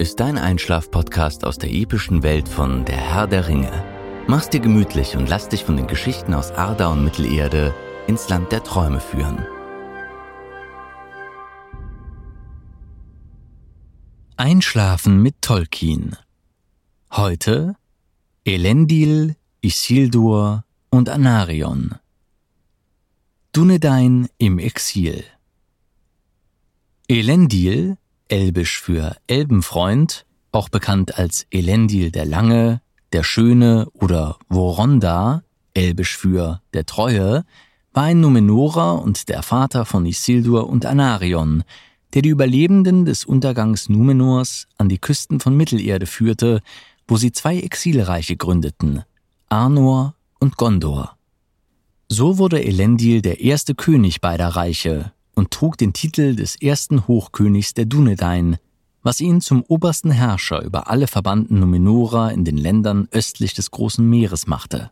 ist dein Einschlaf-Podcast aus der epischen Welt von Der Herr der Ringe. Mach's dir gemütlich und lass dich von den Geschichten aus Arda und Mittelerde ins Land der Träume führen. Einschlafen mit Tolkien. Heute Elendil, Isildur und Anarion. Dunedain im Exil. Elendil elbisch für Elbenfreund, auch bekannt als Elendil der Lange, der Schöne oder Voronda, elbisch für der Treue, war ein Numenorer und der Vater von Isildur und Anarion, der die Überlebenden des Untergangs Numenors an die Küsten von Mittelerde führte, wo sie zwei Exilreiche gründeten, Arnor und Gondor. So wurde Elendil der erste König beider Reiche und trug den Titel des ersten Hochkönigs der Dunedain, was ihn zum obersten Herrscher über alle verbannten Numenorer in den Ländern östlich des Großen Meeres machte.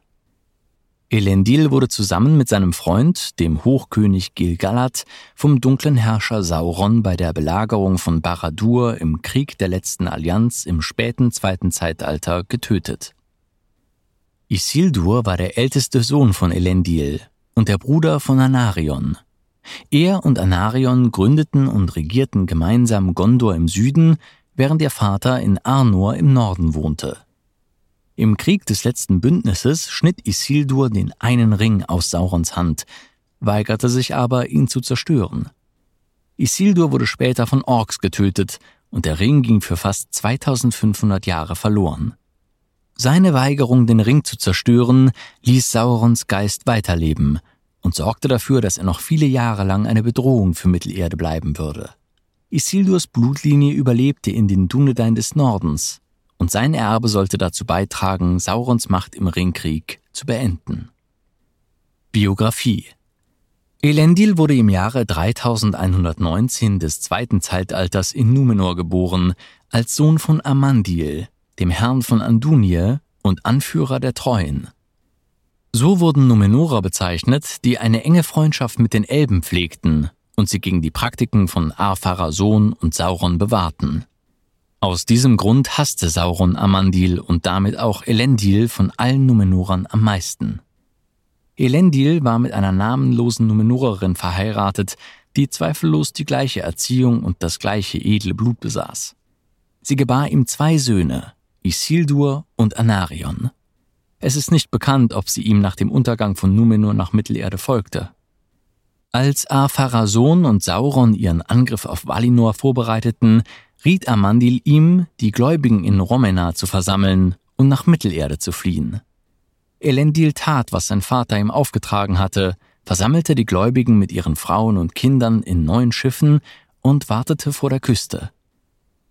Elendil wurde zusammen mit seinem Freund, dem Hochkönig Gilgalad, vom dunklen Herrscher Sauron bei der Belagerung von Baradur im Krieg der letzten Allianz im späten zweiten Zeitalter getötet. Isildur war der älteste Sohn von Elendil und der Bruder von Anarion, er und Anarion gründeten und regierten gemeinsam Gondor im Süden, während ihr Vater in Arnor im Norden wohnte. Im Krieg des letzten Bündnisses schnitt Isildur den einen Ring aus Saurons Hand, weigerte sich aber, ihn zu zerstören. Isildur wurde später von Orks getötet und der Ring ging für fast 2500 Jahre verloren. Seine Weigerung, den Ring zu zerstören, ließ Saurons Geist weiterleben – und sorgte dafür, dass er noch viele Jahre lang eine Bedrohung für Mittelerde bleiben würde. Isildurs Blutlinie überlebte in den Dunedain des Nordens, und sein Erbe sollte dazu beitragen, Saurons Macht im Ringkrieg zu beenden. Biografie Elendil wurde im Jahre 3119 des zweiten Zeitalters in Numenor geboren, als Sohn von Amandil, dem Herrn von Andunie und Anführer der Treuen. So wurden Numenorer bezeichnet, die eine enge Freundschaft mit den Elben pflegten und sie gegen die Praktiken von Arpharason und Sauron bewahrten. Aus diesem Grund hasste Sauron Amandil und damit auch Elendil von allen Numenorern am meisten. Elendil war mit einer namenlosen Numenorerin verheiratet, die zweifellos die gleiche Erziehung und das gleiche edle Blut besaß. Sie gebar ihm zwei Söhne, Isildur und Anarion. Es ist nicht bekannt, ob sie ihm nach dem Untergang von Numenor nach Mittelerde folgte. Als Apharason und Sauron ihren Angriff auf Valinor vorbereiteten, riet Amandil ihm, die Gläubigen in Romena zu versammeln und nach Mittelerde zu fliehen. Elendil tat, was sein Vater ihm aufgetragen hatte, versammelte die Gläubigen mit ihren Frauen und Kindern in neun Schiffen und wartete vor der Küste.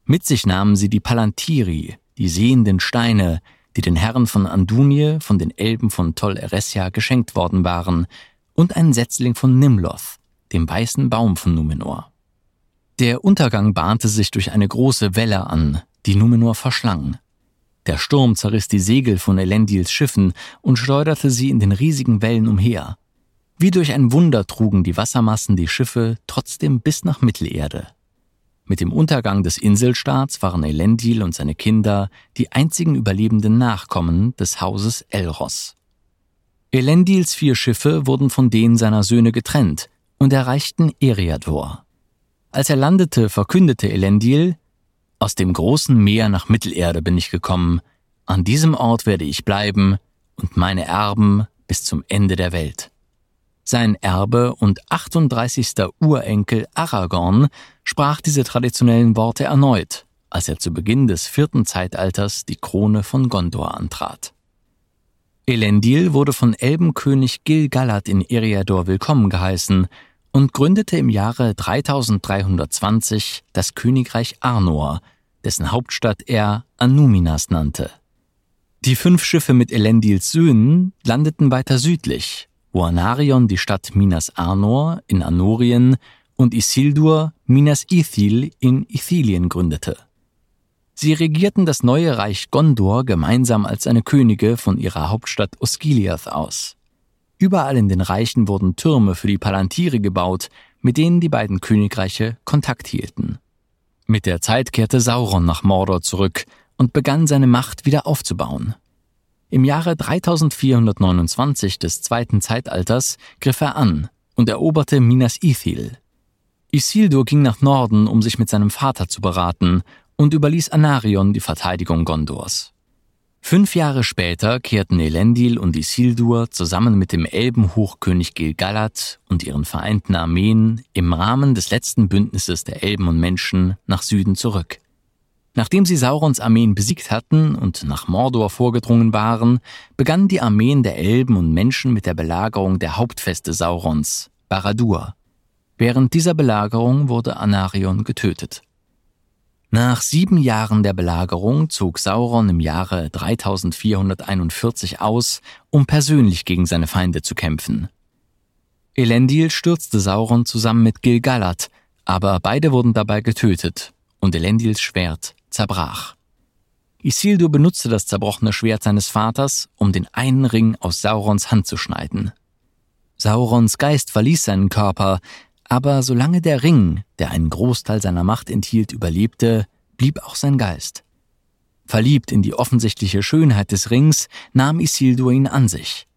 Mit sich nahmen sie die Palantiri, die sehenden Steine, die den Herren von Andunie von den Elben von Tol Eressëa geschenkt worden waren, und ein Setzling von Nimloth, dem weißen Baum von Numenor. Der Untergang bahnte sich durch eine große Welle an, die Numenor verschlang. Der Sturm zerriss die Segel von Elendils Schiffen und schleuderte sie in den riesigen Wellen umher. Wie durch ein Wunder trugen die Wassermassen die Schiffe trotzdem bis nach Mittelerde. Mit dem Untergang des Inselstaats waren Elendil und seine Kinder die einzigen überlebenden Nachkommen des Hauses Elros. Elendils vier Schiffe wurden von denen seiner Söhne getrennt und erreichten Eriador. Als er landete, verkündete Elendil, aus dem großen Meer nach Mittelerde bin ich gekommen, an diesem Ort werde ich bleiben und meine Erben bis zum Ende der Welt. Sein Erbe und 38. Urenkel Aragorn sprach diese traditionellen Worte erneut, als er zu Beginn des vierten Zeitalters die Krone von Gondor antrat. Elendil wurde von Elbenkönig Gil-galad in Eriador willkommen geheißen und gründete im Jahre 3320 das Königreich Arnor, dessen Hauptstadt er Anuminas nannte. Die fünf Schiffe mit Elendils Söhnen landeten weiter südlich, wo Anarion die Stadt Minas Arnor in Anorien und Isildur Minas Ithil in Ithilien gründete. Sie regierten das neue Reich Gondor gemeinsam als seine Könige von ihrer Hauptstadt Osgiliath aus. Überall in den Reichen wurden Türme für die Palantir gebaut, mit denen die beiden Königreiche Kontakt hielten. Mit der Zeit kehrte Sauron nach Mordor zurück und begann seine Macht wieder aufzubauen. Im Jahre 3429 des zweiten Zeitalters griff er an und eroberte Minas Ithil. Isildur ging nach Norden, um sich mit seinem Vater zu beraten, und überließ Anarion die Verteidigung Gondors. Fünf Jahre später kehrten Elendil und Isildur zusammen mit dem Elbenhochkönig Gilgalad und ihren vereinten Armeen im Rahmen des letzten Bündnisses der Elben und Menschen nach Süden zurück. Nachdem sie Saurons Armeen besiegt hatten und nach Mordor vorgedrungen waren, begannen die Armeen der Elben und Menschen mit der Belagerung der Hauptfeste Saurons, Baradur. Während dieser Belagerung wurde Anarion getötet. Nach sieben Jahren der Belagerung zog Sauron im Jahre 3441 aus, um persönlich gegen seine Feinde zu kämpfen. Elendil stürzte Sauron zusammen mit Gilgalad, aber beide wurden dabei getötet und Elendils Schwert zerbrach. Isildur benutzte das zerbrochene Schwert seines Vaters, um den einen Ring aus Saurons Hand zu schneiden. Saurons Geist verließ seinen Körper, aber solange der Ring, der einen Großteil seiner Macht enthielt, überlebte, blieb auch sein Geist. Verliebt in die offensichtliche Schönheit des Rings, nahm Isildur ihn an sich.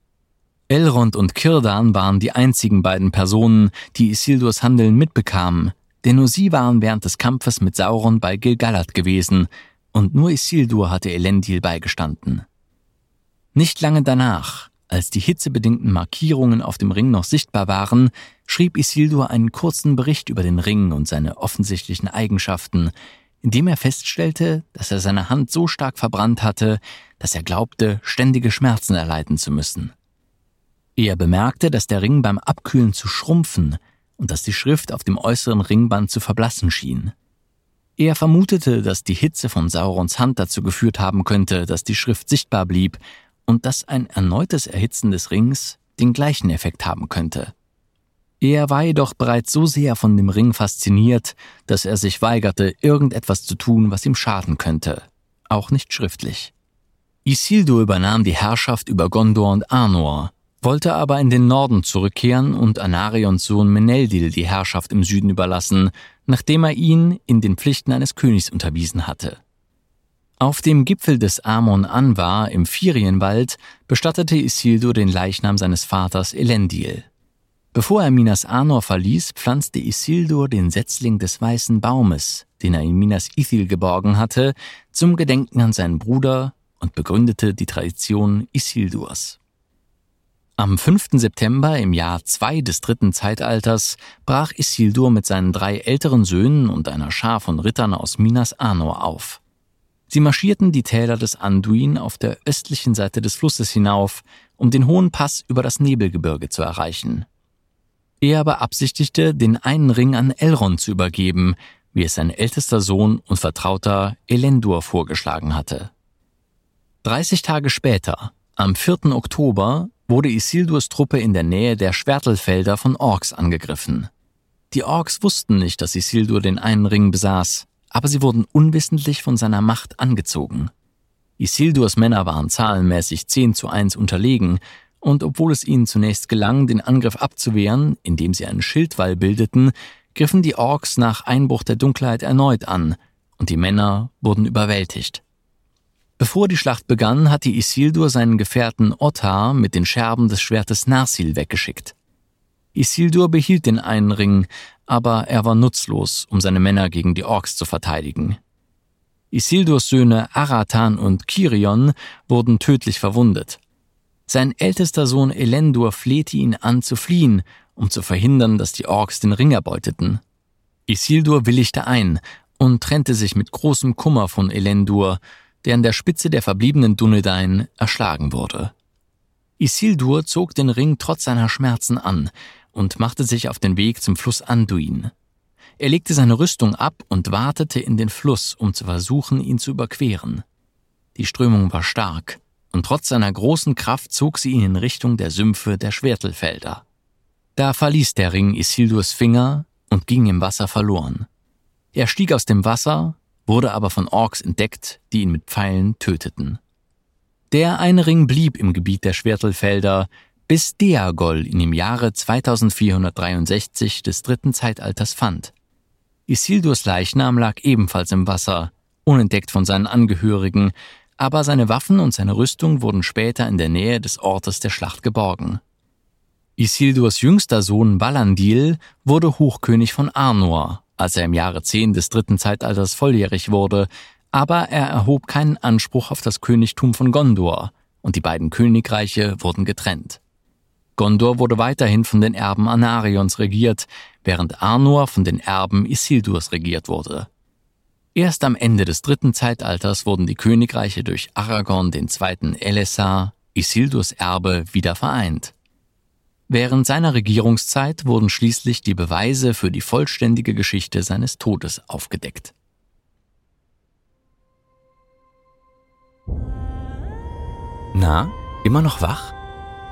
Elrond und Kirdan waren die einzigen beiden Personen, die Isildurs Handeln mitbekamen, denn nur sie waren während des Kampfes mit Sauron bei Gilgalad gewesen, und nur Isildur hatte Elendil beigestanden. Nicht lange danach, als die hitzebedingten Markierungen auf dem Ring noch sichtbar waren, schrieb Isildur einen kurzen Bericht über den Ring und seine offensichtlichen Eigenschaften, indem er feststellte, dass er seine Hand so stark verbrannt hatte, dass er glaubte, ständige Schmerzen erleiden zu müssen. Er bemerkte, dass der Ring beim Abkühlen zu schrumpfen und dass die Schrift auf dem äußeren Ringband zu verblassen schien. Er vermutete, dass die Hitze von Saurons Hand dazu geführt haben könnte, dass die Schrift sichtbar blieb und dass ein erneutes Erhitzen des Rings den gleichen Effekt haben könnte. Er war jedoch bereits so sehr von dem Ring fasziniert, dass er sich weigerte, irgendetwas zu tun, was ihm schaden könnte, auch nicht schriftlich. Isildur übernahm die Herrschaft über Gondor und Arnor, wollte aber in den Norden zurückkehren und Anarions Sohn Meneldil die Herrschaft im Süden überlassen, nachdem er ihn in den Pflichten eines Königs unterwiesen hatte. Auf dem Gipfel des Amon Anwar im Firienwald bestattete Isildur den Leichnam seines Vaters Elendil. Bevor er Minas Anor verließ, pflanzte Isildur den Setzling des weißen Baumes, den er in Minas Ithil geborgen hatte, zum Gedenken an seinen Bruder und begründete die Tradition Isildurs. Am 5. September im Jahr 2 des dritten Zeitalters brach Isildur mit seinen drei älteren Söhnen und einer Schar von Rittern aus Minas Anor auf. Sie marschierten die Täler des Anduin auf der östlichen Seite des Flusses hinauf, um den hohen Pass über das Nebelgebirge zu erreichen. Er beabsichtigte, den einen Ring an Elrond zu übergeben, wie es sein ältester Sohn und Vertrauter Elendur vorgeschlagen hatte. 30 Tage später, am 4. Oktober, wurde Isildurs Truppe in der Nähe der Schwertelfelder von Orks angegriffen. Die Orks wussten nicht, dass Isildur den einen Ring besaß, aber sie wurden unwissentlich von seiner Macht angezogen. Isildurs Männer waren zahlenmäßig 10 zu 1 unterlegen, und obwohl es ihnen zunächst gelang, den Angriff abzuwehren, indem sie einen Schildwall bildeten, griffen die Orks nach Einbruch der Dunkelheit erneut an, und die Männer wurden überwältigt. Bevor die Schlacht begann, hatte Isildur seinen Gefährten Ottar mit den Scherben des Schwertes Narsil weggeschickt. Isildur behielt den einen Ring, aber er war nutzlos, um seine Männer gegen die Orks zu verteidigen. Isildurs Söhne Aratan und Kirion wurden tödlich verwundet. Sein ältester Sohn Elendur flehte ihn an zu fliehen, um zu verhindern, dass die Orks den Ring erbeuteten. Isildur willigte ein und trennte sich mit großem Kummer von Elendur, der an der Spitze der verbliebenen Dunedain erschlagen wurde. Isildur zog den Ring trotz seiner Schmerzen an, und machte sich auf den Weg zum Fluss Anduin. Er legte seine Rüstung ab und wartete in den Fluss, um zu versuchen, ihn zu überqueren. Die Strömung war stark, und trotz seiner großen Kraft zog sie ihn in Richtung der Sümpfe der Schwertelfelder. Da verließ der Ring Isildurs Finger und ging im Wasser verloren. Er stieg aus dem Wasser, wurde aber von Orks entdeckt, die ihn mit Pfeilen töteten. Der eine Ring blieb im Gebiet der Schwertelfelder, bis Deagol ihn im Jahre 2463 des dritten Zeitalters fand. Isildurs Leichnam lag ebenfalls im Wasser, unentdeckt von seinen Angehörigen, aber seine Waffen und seine Rüstung wurden später in der Nähe des Ortes der Schlacht geborgen. Isildurs jüngster Sohn Balandil wurde Hochkönig von Arnor, als er im Jahre 10 des dritten Zeitalters volljährig wurde, aber er erhob keinen Anspruch auf das Königtum von Gondor, und die beiden Königreiche wurden getrennt. Gondor wurde weiterhin von den Erben Anarions regiert, während Arnor von den Erben Isildurs regiert wurde. Erst am Ende des dritten Zeitalters wurden die Königreiche durch Aragorn II. Elessar, Isildurs Erbe, wieder vereint. Während seiner Regierungszeit wurden schließlich die Beweise für die vollständige Geschichte seines Todes aufgedeckt. Na, immer noch wach?